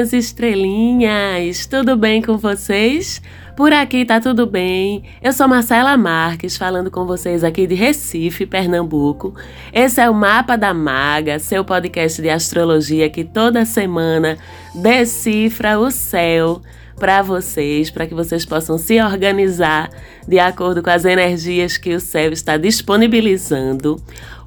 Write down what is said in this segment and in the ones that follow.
Minhas estrelinhas! Tudo bem com vocês? Por aqui tá tudo bem. Eu sou Marcela Marques, falando com vocês aqui de Recife, Pernambuco. Esse é o Mapa da Maga, seu podcast de astrologia que toda semana decifra o céu para vocês, para que vocês possam se organizar de acordo com as energias que o céu está disponibilizando.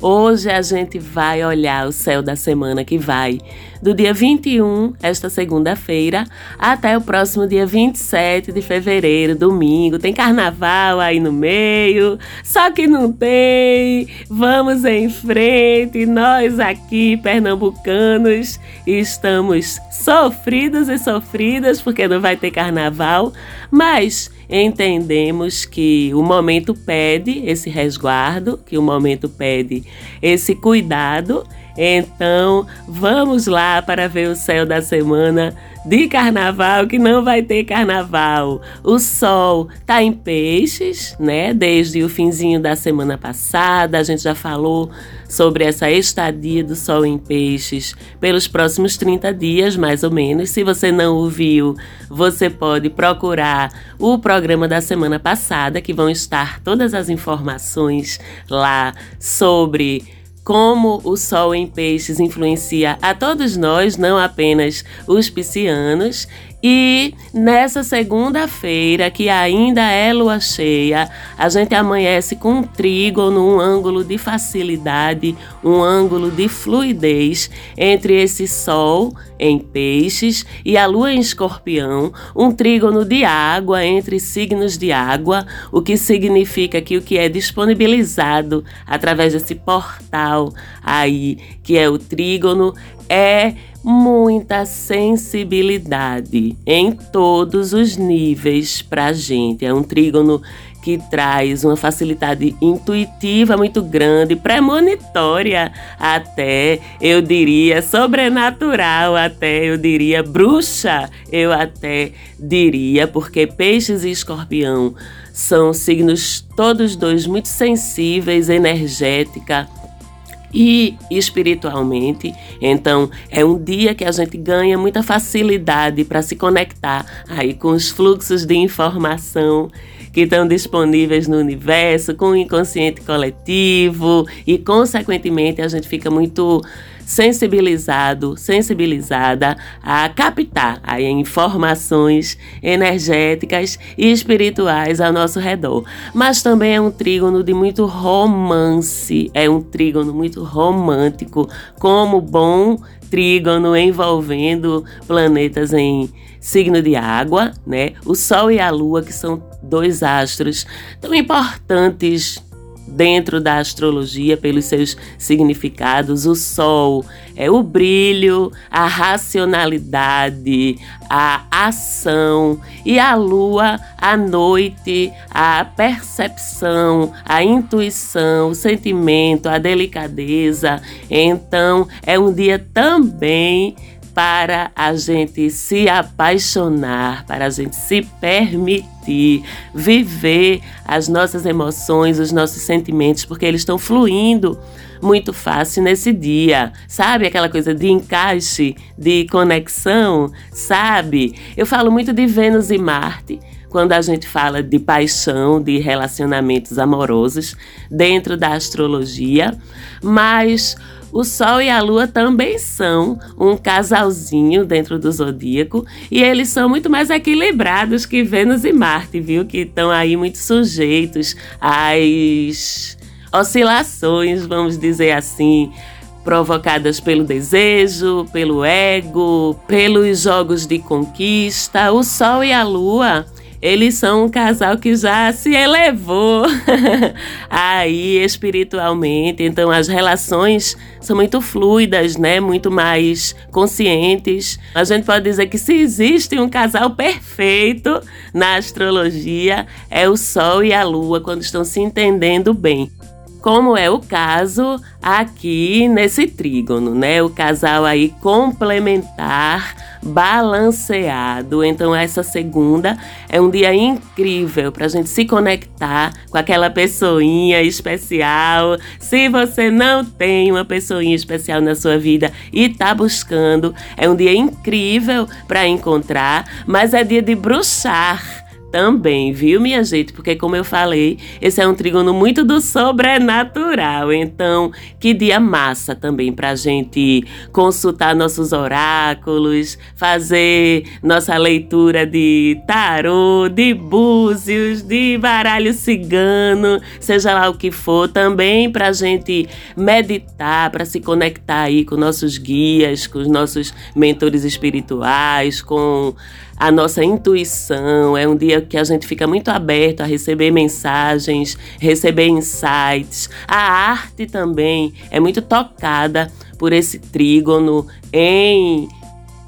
Hoje a gente vai olhar o céu da semana que vai, do dia 21, esta segunda-feira, até o próximo dia 27 de fevereiro, domingo. Tem carnaval aí no meio, só que não tem. Vamos em frente, nós aqui, pernambucanos, estamos sofridos e sofridas porque não vai ter carnaval, mas entendemos que o momento pede esse resguardo, que o momento pede esse cuidado. Então, vamos lá para ver o céu da semana de carnaval, que não vai ter carnaval. O sol tá em peixes, né? Desde o finzinho da semana passada, a gente já falou sobre essa estadia do sol em peixes pelos próximos 30 dias, mais ou menos. Se você não ouviu, você pode procurar o programa da semana passada, que vão estar todas as informações lá sobre como o Sol em Peixes influencia a todos nós, não apenas os piscianos, e nessa segunda-feira, que ainda é lua cheia, a gente amanhece com um trígono, um ângulo de facilidade, um ângulo de fluidez entre esse Sol em Peixes e a lua em Escorpião, um trígono de água entre signos de água, o que significa que o que é disponibilizado através desse portal aí, que é o trígono, é muita sensibilidade em todos os níveis para a gente. É um trígono que traz uma facilidade intuitiva muito grande, premonitória até, eu diria, sobrenatural até, eu diria, bruxa, eu até diria, porque peixes e escorpião são signos todos dois muito sensíveis, energética, e espiritualmente. Então, é um dia que a gente ganha muita facilidade para se conectar aí com os fluxos de informação que estão disponíveis no universo, com o inconsciente coletivo e, consequentemente, a gente fica muito sensibilizado, sensibilizada a captar aí informações energéticas e espirituais ao nosso redor. Mas também é um trígono de muito romance, é um trígono muito romântico, como bom trígono envolvendo planetas em signo de água, né? O Sol e a Lua, que são dois astros tão importantes dentro da astrologia pelos seus significados. O sol é o brilho, a racionalidade, a ação e a lua, a noite, a percepção, a intuição, o sentimento, a delicadeza. Então, é um dia também para a gente se apaixonar, para a gente se permitir viver as nossas emoções, os nossos sentimentos, porque eles estão fluindo muito fácil nesse dia. Sabe aquela coisa de encaixe, de conexão, sabe? Eu falo muito de Vênus e Marte quando a gente fala de paixão, de relacionamentos amorosos dentro da astrologia, mas o Sol e a Lua também são um casalzinho dentro do zodíaco e eles são muito mais equilibrados que Vênus e Marte, viu? Que estão aí muito sujeitos às oscilações, vamos dizer assim, provocadas pelo desejo, pelo ego, pelos jogos de conquista. O Sol e a Lua eles são um casal que já se elevou aí espiritualmente. Então as relações são muito fluidas, né? Muito mais conscientes. A gente pode dizer que se existe um casal perfeito na astrologia, é o Sol e a Lua quando estão se entendendo bem. Como é o caso aqui nesse trígono, né? O casal aí complementar, balanceado. Então, essa segunda é um dia incrível para a gente se conectar com aquela pessoinha especial. Se você não tem uma pessoinha especial na sua vida e está buscando, é um dia incrível para encontrar, mas é dia de bruxar também, viu, minha gente? Porque, como eu falei, esse é um trígono muito do sobrenatural. Então, que dia massa também pra gente consultar nossos oráculos, fazer nossa leitura de tarô, de búzios, de baralho cigano, seja lá o que for, também pra gente meditar, para se conectar aí com nossos guias, com os nossos mentores espirituais, com a nossa intuição. É um dia que a gente fica muito aberto a receber mensagens, receber insights. A arte também é muito tocada por esse trígono em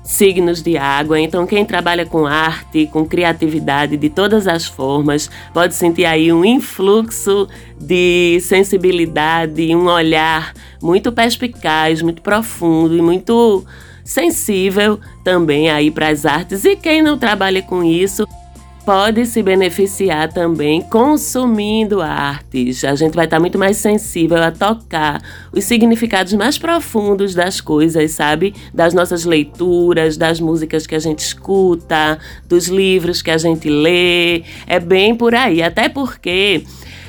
signos de água. Então, quem trabalha com arte, com criatividade de todas as formas, pode sentir aí um influxo de sensibilidade, um olhar muito perspicaz, muito profundo e muito sensível também aí para as artes e quem não trabalha com isso pode se beneficiar também consumindo artes. A gente vai estar muito mais sensível a tocar os significados mais profundos das coisas, sabe? Das nossas leituras, das músicas que a gente escuta, dos livros que a gente lê. É bem por aí, até porque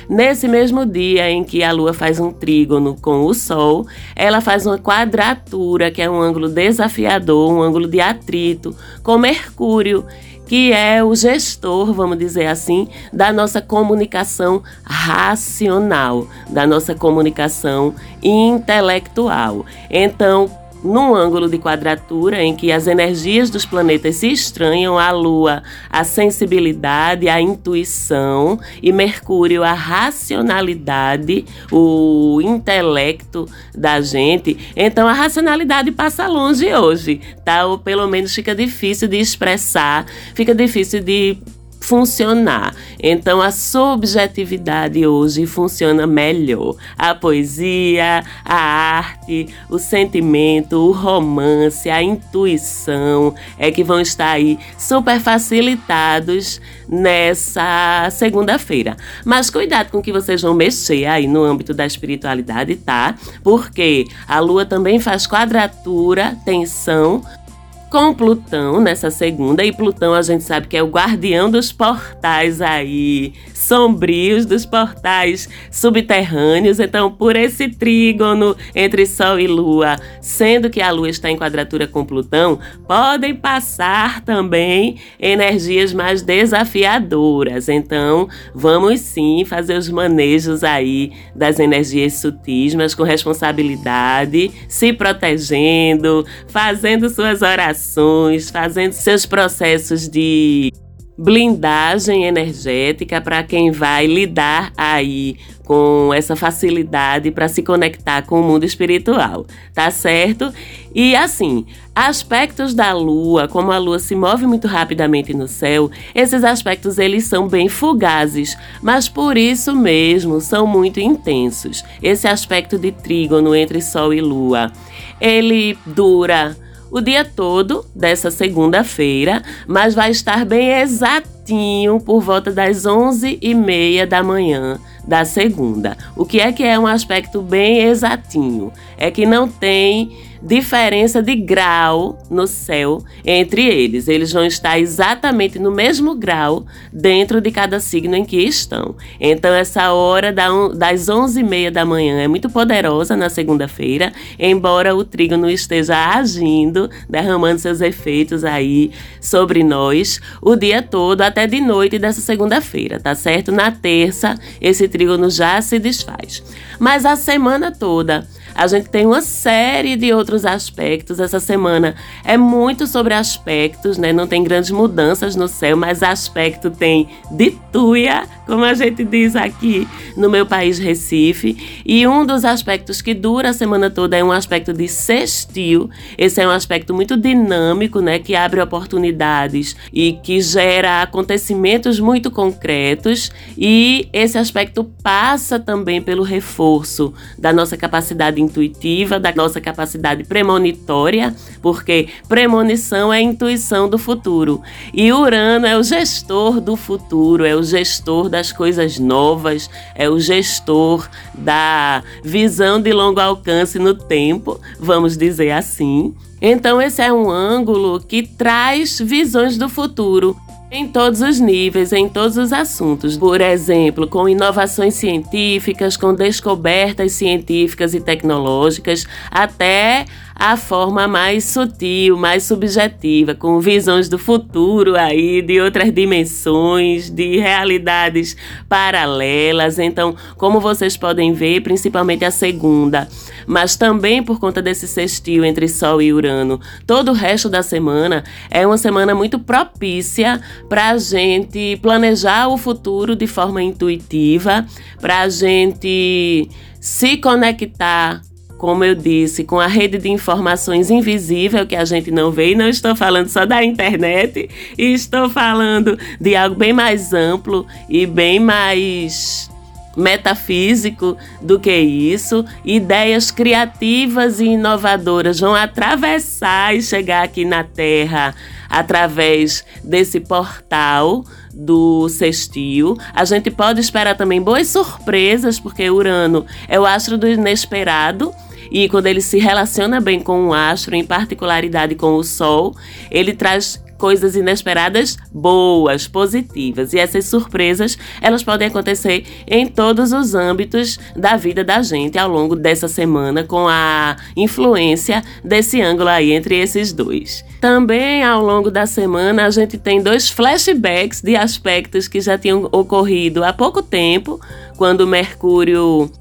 Nesse mesmo dia em que a Lua faz um trígono com o Sol, ela faz uma quadratura, que é um ângulo desafiador, um ângulo de atrito, com Mercúrio que é o gestor, vamos dizer assim, da nossa comunicação racional, da nossa comunicação intelectual. Então, num ângulo de quadratura em que as energias dos planetas se estranham, a Lua, a sensibilidade, a intuição, e Mercúrio, a racionalidade, o intelecto da gente. Então a racionalidade passa longe hoje, tá? Ou pelo menos fica difícil de expressar, fica difícil de funcionar. Então a subjetividade hoje funciona melhor. A poesia, a arte, o sentimento, o romance, a intuição é que vão estar aí super facilitados nessa segunda-feira. Mas cuidado com que vocês vão mexer aí no âmbito da espiritualidade, tá? Porque a lua também faz quadratura, tensão com Plutão nessa segunda. E Plutão a gente sabe que é o guardião dos portais aí, sombrios dos portais subterrâneos. Então, por esse trígono entre Sol e Lua, sendo que a Lua está em quadratura com Plutão, podem passar também energias mais desafiadoras. Então, vamos sim fazer os manejos aí das energias sutis, mas com responsabilidade, se protegendo, fazendo suas orações fazendo seus processos de blindagem energética para quem vai lidar aí com essa facilidade para se conectar com o mundo espiritual, tá certo? E assim, aspectos da lua, como a lua se move muito rapidamente no céu, esses aspectos eles são bem fugazes, mas por isso mesmo são muito intensos. Esse aspecto de trígono entre sol e lua, ele dura o dia todo dessa segunda-feira, mas vai estar bem exatinho por volta das 11 e meia da manhã da segunda. O que é que é um aspecto bem exatinho? É que não tem diferença de grau no céu entre eles. Eles vão estar exatamente no mesmo grau dentro de cada signo em que estão. Então, essa hora das 11h30 da manhã é muito poderosa na segunda-feira, embora o trígono esteja agindo, derramando seus efeitos aí sobre nós o dia todo, até de noite dessa segunda-feira, tá certo? Na terça, esse trígono já se desfaz. Mas a semana toda, A gente tem uma série de outros aspectos. Essa semana é muito sobre aspectos, né? Não tem grandes mudanças no céu, mas aspecto tem de tuia, como a gente diz aqui no meu país Recife. E um dos aspectos que dura a semana toda é um aspecto de sextil. Esse é um aspecto muito dinâmico, né? Que abre oportunidades e que gera acontecimentos muito concretos. E esse aspecto passa também pelo reforço da nossa capacidade intuitiva, da nossa capacidade premonitória, porque premonição é intuição do futuro. E Urano é o gestor do futuro, é o gestor das coisas novas, é o gestor da visão de longo alcance no tempo, vamos dizer assim. Então, esse é um ângulo que traz visões do futuro em todos os níveis, em todos os assuntos. Por exemplo, com inovações científicas, com descobertas científicas e tecnológicas, até a forma mais sutil, mais subjetiva, com visões do futuro aí, de outras dimensões, de realidades paralelas. Então, como vocês podem ver, principalmente a segunda, mas também por conta desse sextil entre Sol e Urano, todo o resto da semana é uma semana muito propícia para a gente planejar o futuro de forma intuitiva, para a gente se conectar como eu disse, com a rede de informações invisível que a gente não vê, e não estou falando só da internet, estou falando de algo bem mais amplo e bem mais metafísico do que isso. Ideias criativas e inovadoras vão atravessar e chegar aqui na Terra através desse portal do sextil. A gente pode esperar também boas surpresas, porque Urano é o astro do inesperado e quando ele se relaciona bem com o astro, em particularidade com o Sol, ele traz coisas inesperadas boas, positivas. E essas surpresas, elas podem acontecer em todos os âmbitos da vida da gente ao longo dessa semana com a influência desse ângulo aí entre esses dois. Também ao longo da semana a gente tem dois flashbacks de aspectos que já tinham ocorrido há pouco tempo, quando Mercúrio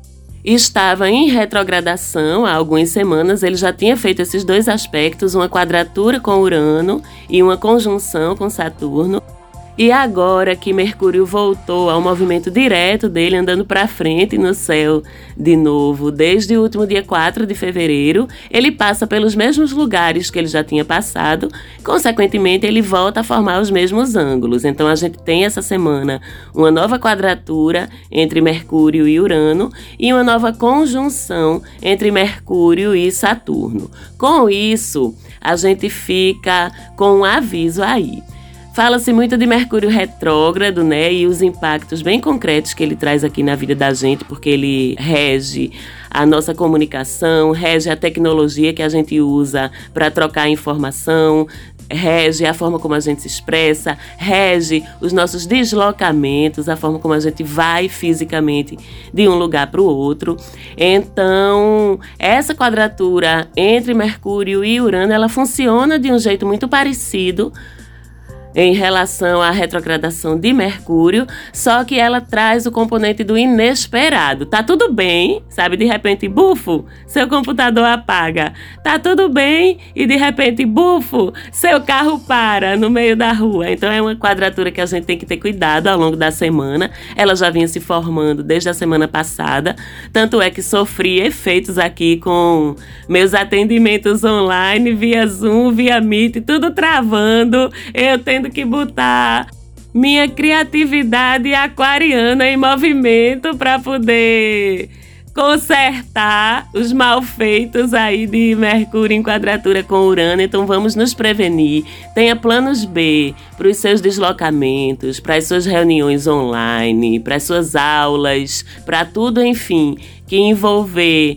estava em retrogradação há algumas semanas. Ele já tinha feito esses dois aspectos, uma quadratura com Urano e uma conjunção com Saturno. E agora que Mercúrio voltou ao movimento direto dele, andando para frente no céu de novo, desde o último dia 4 de fevereiro, ele passa pelos mesmos lugares que ele já tinha passado, consequentemente, ele volta a formar os mesmos ângulos. Então, a gente tem essa semana uma nova quadratura entre Mercúrio e Urano e uma nova conjunção entre Mercúrio e Saturno. Com isso, a gente fica com um aviso aí. Fala-se muito de Mercúrio retrógrado, né? E os impactos bem concretos que ele traz aqui na vida da gente, porque ele rege a nossa comunicação, rege a tecnologia que a gente usa para trocar informação, rege a forma como a gente se expressa, rege os nossos deslocamentos, a forma como a gente vai fisicamente de um lugar para o outro. Então, essa quadratura entre Mercúrio e Urano, ela funciona de um jeito muito parecido em relação à retrogradação de Mercúrio, só que ela traz o componente do inesperado. Tá tudo bem, sabe? De repente, bufo, seu computador apaga. Tá tudo bem e de repente, bufo, seu carro para no meio da rua. Então é uma quadratura que a gente tem que ter cuidado ao longo da semana. Ela já vinha se formando desde a semana passada, tanto é que sofri efeitos aqui com meus atendimentos online via Zoom, via Meet, tudo travando. Eu tendo tendo que botar minha criatividade aquariana em movimento para poder consertar os malfeitos aí de Mercúrio em quadratura com Urano. Então vamos nos prevenir. Tenha planos B para os seus deslocamentos, para as suas reuniões online, para as suas aulas, para tudo, enfim, que envolver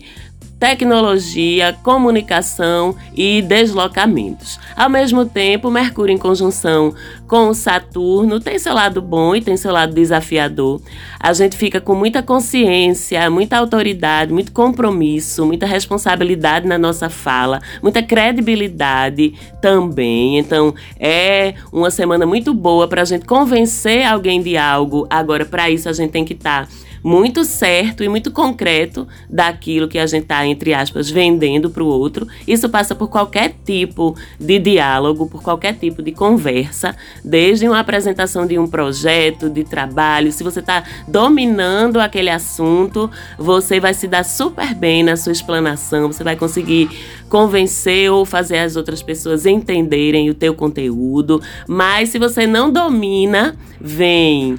tecnologia, comunicação e deslocamentos. Ao mesmo tempo, Mercúrio em conjunção com Saturno tem seu lado bom e tem seu lado desafiador. A gente fica com muita consciência, muita autoridade, muito compromisso, muita responsabilidade na nossa fala, muita credibilidade também. Então, é uma semana muito boa para a gente convencer alguém de algo. Agora, para isso, a gente tem que estar. Tá muito certo e muito concreto daquilo que a gente está, entre aspas, vendendo para o outro. Isso passa por qualquer tipo de diálogo, por qualquer tipo de conversa, desde uma apresentação de um projeto, de trabalho. Se você está dominando aquele assunto, você vai se dar super bem na sua explanação, você vai conseguir convencer ou fazer as outras pessoas entenderem o teu conteúdo. Mas se você não domina, vem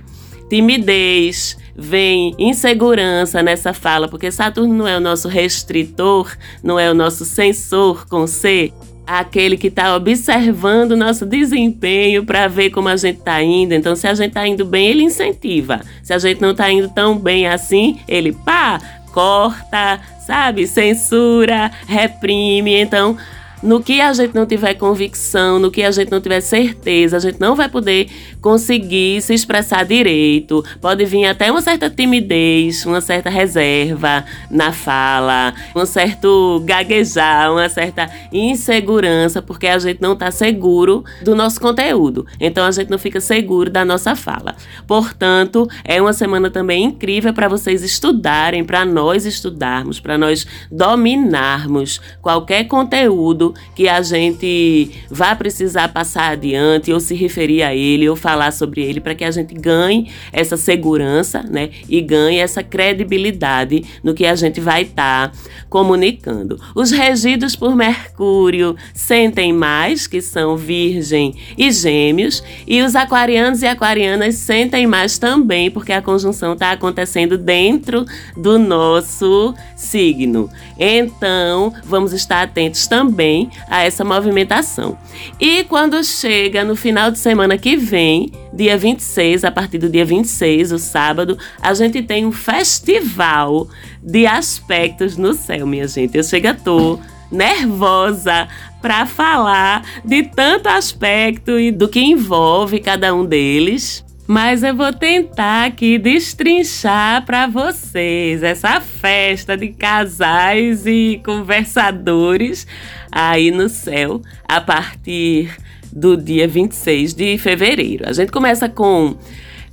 timidez, vem insegurança nessa fala, porque Saturno não é o nosso restritor, não é o nosso sensor com C, aquele que está observando o nosso desempenho para ver como a gente está indo. Então, se a gente está indo bem, ele incentiva. Se a gente não está indo tão bem assim, ele pá, corta, sabe? Censura, reprime. Então, no que a gente não tiver convicção, no que a gente não tiver certeza, a gente não vai poder conseguir se expressar direito. Pode vir até uma certa timidez, uma certa reserva na fala, um certo gaguejar, uma certa insegurança, porque a gente não está seguro do nosso conteúdo. Então a gente não fica seguro da nossa fala. Portanto, é uma semana também incrível para vocês estudarem, para nós estudarmos, para nós dominarmos qualquer conteúdo que a gente vai precisar passar adiante ou se referir a ele ou falar sobre ele para que a gente ganhe essa segurança, né? E ganhe essa credibilidade no que a gente vai estar tá comunicando. Os regidos por Mercúrio sentem mais, que são Virgem e Gêmeos, e os aquarianos e aquarianas sentem mais também, porque a conjunção está acontecendo dentro do nosso signo. Então, vamos estar atentos também a essa movimentação. E quando chega no final de semana que vem, dia 26, a partir do dia 26, o sábado, a gente tem um festival de aspectos no céu, minha gente. Eu chego a tô nervosa para falar de tanto aspecto e do que envolve cada um deles mas eu vou tentar aqui destrinchar para vocês essa festa de casais e conversadores aí no céu a partir do dia 26 de fevereiro. A gente começa com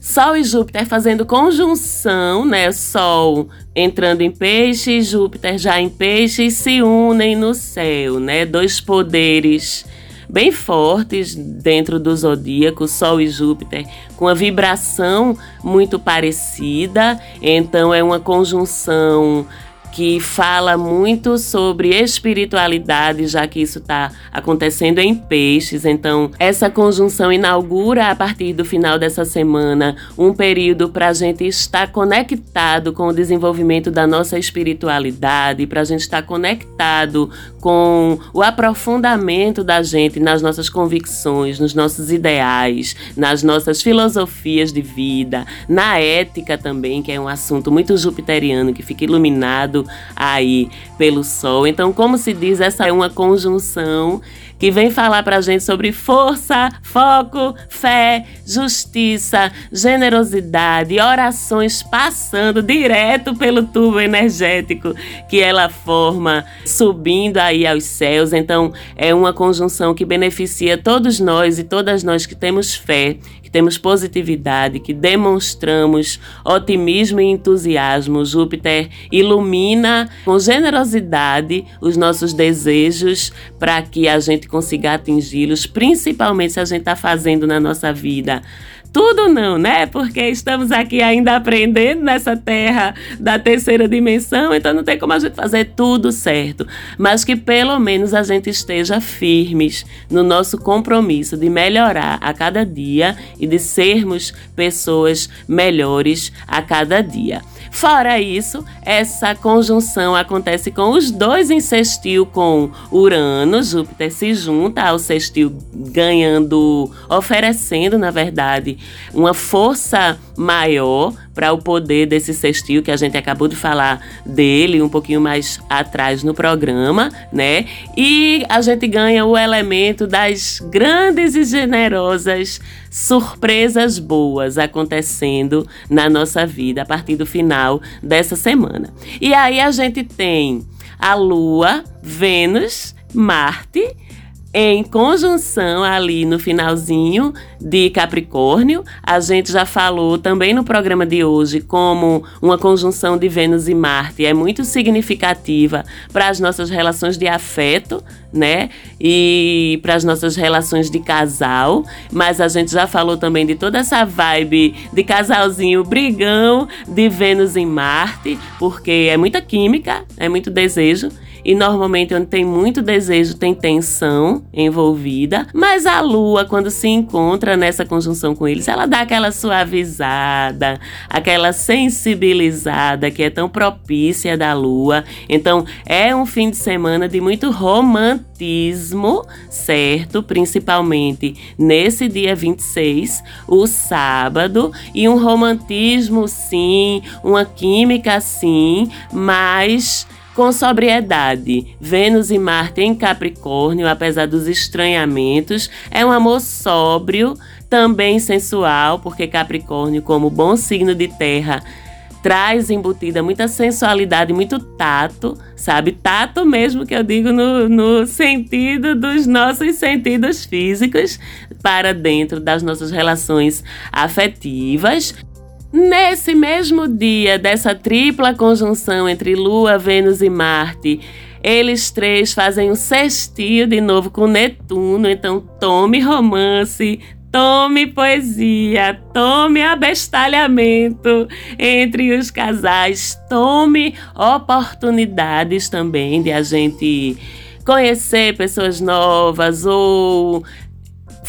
Sol e Júpiter fazendo conjunção, né? Sol entrando em peixe, Júpiter já em peixe se unem no céu, né? Dois poderes bem fortes dentro do zodíaco, Sol e Júpiter, com a vibração muito parecida. Então é uma conjunção que fala muito sobre espiritualidade, já que isso está acontecendo em peixes. Então, essa conjunção inaugura a partir do final dessa semana um período para a gente estar conectado com o desenvolvimento da nossa espiritualidade, para a gente estar conectado com o aprofundamento da gente nas nossas convicções, nos nossos ideais, nas nossas filosofias de vida, na ética também, que é um assunto muito jupiteriano que fica iluminado aí pelo Sol. Então, como se diz, essa é uma conjunção que vem falar para a gente sobre força, foco, fé, justiça, generosidade, orações passando direto pelo tubo energético que ela forma, subindo aí aos céus. Então, é uma conjunção que beneficia todos nós e todas nós que temos fé, que temos positividade, que demonstramos otimismo e entusiasmo. Júpiter ilumina com generosidade os nossos desejos para que a gente consiga atingi-los, principalmente se a gente está fazendo na nossa vida tudo não, né? Porque estamos aqui ainda aprendendo nessa terra da terceira dimensão, então não tem como a gente fazer tudo certo. Mas que pelo menos a gente esteja firmes no nosso compromisso de melhorar a cada dia e de sermos pessoas melhores a cada dia. Fora isso, essa conjunção acontece com os dois em sextil com Urano, Júpiter se junta ao sextil ganhando, oferecendo, na verdade, uma força maior para o poder desse sextil que a gente acabou de falar dele um pouquinho mais atrás no programa, né? E a gente ganha o elemento das grandes e generosas surpresas boas acontecendo na nossa vida a partir do final dessa semana. E aí a gente tem a Lua, Vênus, Marte em conjunção ali no finalzinho de Capricórnio. A gente já falou também no programa de hoje como uma conjunção de Vênus e Marte é muito significativa para as nossas relações de afeto, né? E para as nossas relações de casal. Mas a gente já falou também de toda essa vibe de casalzinho brigão de Vênus em Marte, porque é muita química, é muito desejo. E normalmente onde tem muito desejo tem tensão envolvida, mas a lua quando se encontra nessa conjunção com eles, ela dá aquela suavizada, aquela sensibilizada que é tão propícia da lua. Então, é um fim de semana de muito romantismo, certo? Principalmente nesse dia 26, o sábado, e um romantismo sim, uma química sim, mas com sobriedade. Vênus e Marte em Capricórnio, apesar dos estranhamentos, é um amor sóbrio, também sensual, porque Capricórnio, como bom signo de terra, traz embutida muita sensualidade, muito tato, sabe? Tato mesmo que eu digo no, no sentido dos nossos sentidos físicos para dentro das nossas relações afetivas. Nesse mesmo dia dessa tripla conjunção entre Lua, Vênus e Marte, eles três fazem um sextil de novo com Netuno. Então, tome romance, tome poesia, tome abestalhamento entre os casais, tome oportunidades também de a gente conhecer pessoas novas ou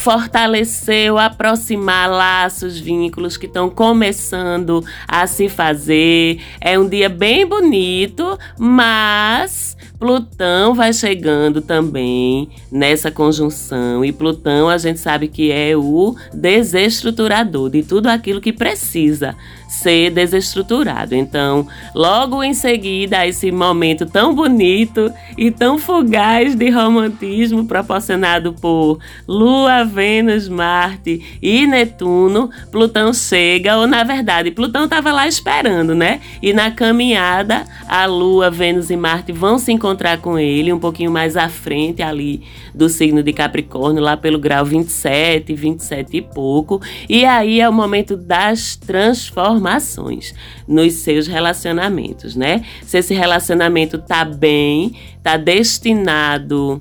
fortalecer ou aproximar laços, vínculos que estão começando a se fazer. É um dia bem bonito, mas Plutão vai chegando também nessa conjunção. E Plutão a gente sabe que é o desestruturador de tudo aquilo que precisa ser desestruturado. Então, logo em seguida esse momento tão bonito e tão fugaz de romantismo proporcionado por Lua, Vênus, Marte e Netuno, Plutão chega, ou na verdade, Plutão estava lá esperando, né? E na caminhada, a Lua, Vênus e Marte vão se encontrar com ele um pouquinho mais à frente ali do signo de Capricórnio, lá pelo grau 27, 27 e pouco. E aí é o momento das transformações nos seus relacionamentos, né? Se esse relacionamento tá bem, tá destinado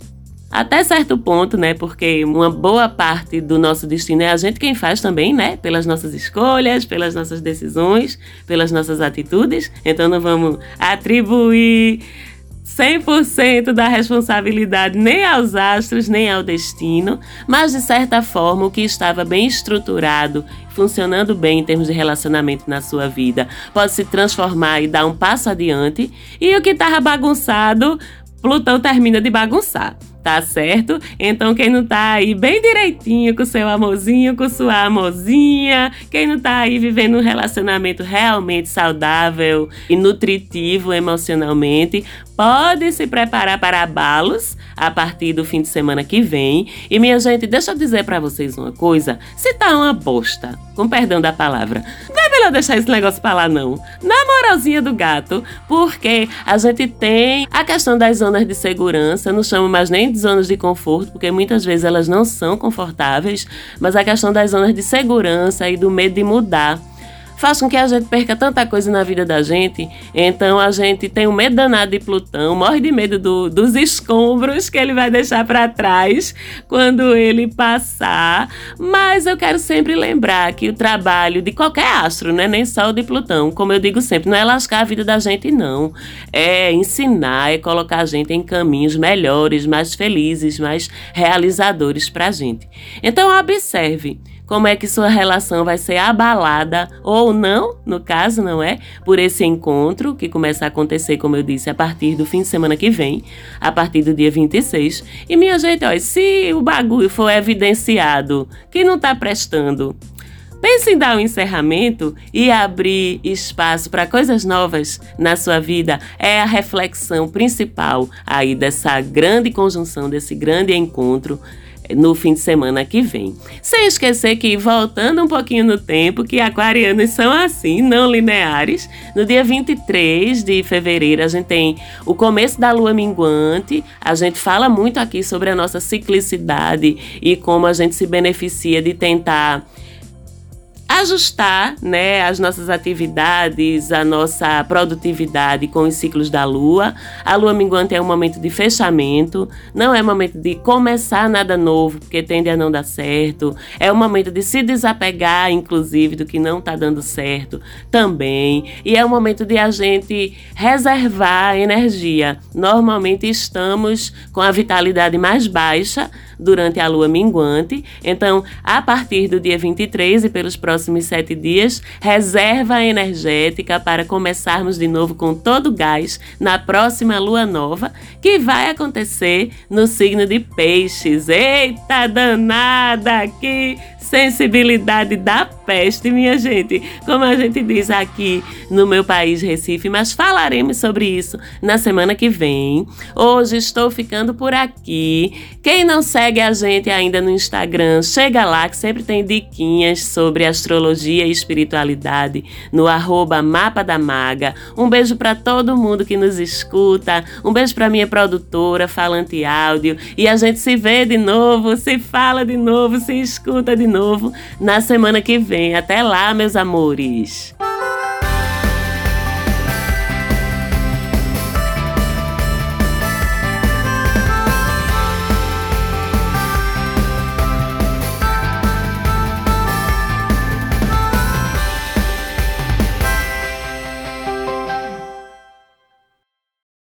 até certo ponto, né? Porque uma boa parte do nosso destino é a gente quem faz também, né? Pelas nossas escolhas, pelas nossas decisões, pelas nossas atitudes. Então não vamos atribuir 100% da responsabilidade nem aos astros, nem ao destino, mas de certa forma o que estava bem estruturado, funcionando bem em termos de relacionamento na sua vida, pode se transformar e dar um passo adiante, e o que estava bagunçado, Plutão termina de bagunçar tá certo? Então, quem não tá aí bem direitinho com seu amorzinho, com sua amorzinha, quem não tá aí vivendo um relacionamento realmente saudável e nutritivo emocionalmente, pode se preparar para abalos a partir do fim de semana que vem. E minha gente, deixa eu dizer para vocês uma coisa: se tá uma bosta, com perdão da palavra, melhor deixar esse negócio pra lá, não. Na moralzinha do gato, porque a gente tem a questão das zonas de segurança, não chamo mais nem de zonas de conforto, porque muitas vezes elas não são confortáveis, mas a questão das zonas de segurança e do medo de mudar faz com que a gente perca tanta coisa na vida da gente. Então a gente tem um medo danado de Plutão, morre de medo do, dos escombros que ele vai deixar para trás quando ele passar. Mas eu quero sempre lembrar que o trabalho de qualquer astro, né, nem só o de Plutão, como eu digo sempre, não é lascar a vida da gente, não. É ensinar, é colocar a gente em caminhos melhores, mais felizes, mais realizadores para a gente. Então observe como é que sua relação vai ser abalada ou não, no caso, não é? Por esse encontro que começa a acontecer, como eu disse, a partir do fim de semana que vem, a partir do dia 26. E minha gente, ó, se o bagulho for evidenciado que não tá prestando, Pense em dar um encerramento e abrir espaço para coisas novas na sua vida. É a reflexão principal aí dessa grande conjunção, desse grande encontro no fim de semana que vem. Sem esquecer que, voltando um pouquinho no tempo, que aquarianos são assim, não lineares. No dia 23 de fevereiro, a gente tem o começo da lua minguante. A gente fala muito aqui sobre a nossa ciclicidade e como a gente se beneficia de tentar ajustar né, as nossas atividades, a nossa produtividade com os ciclos da lua. A lua minguante é um momento de fechamento, não é momento de começar nada novo, porque tende a não dar certo. É um momento de se desapegar, inclusive, do que não está dando certo também. E é um momento de a gente reservar energia. Normalmente estamos com a vitalidade mais baixa durante a lua minguante. Então, a partir do dia 23 e pelos próximos sete dias, reserva energética para começarmos de novo com todo o gás na próxima lua nova, que vai acontecer no signo de Peixes. Eita danada! Que sensibilidade da peste, minha gente. Como a gente diz aqui no meu país, Recife, mas falaremos sobre isso na semana que vem. Hoje estou ficando por aqui. Quem não segue a gente ainda no Instagram, chega lá que sempre tem diquinhas sobre astrologia e espiritualidade no arroba Mapa da Maga. Um beijo para todo mundo que nos escuta. Um beijo para minha produtora, Falante Áudio. E a gente se vê de novo, se fala de novo, se escuta de novo na semana que vem. Até lá, meus amores!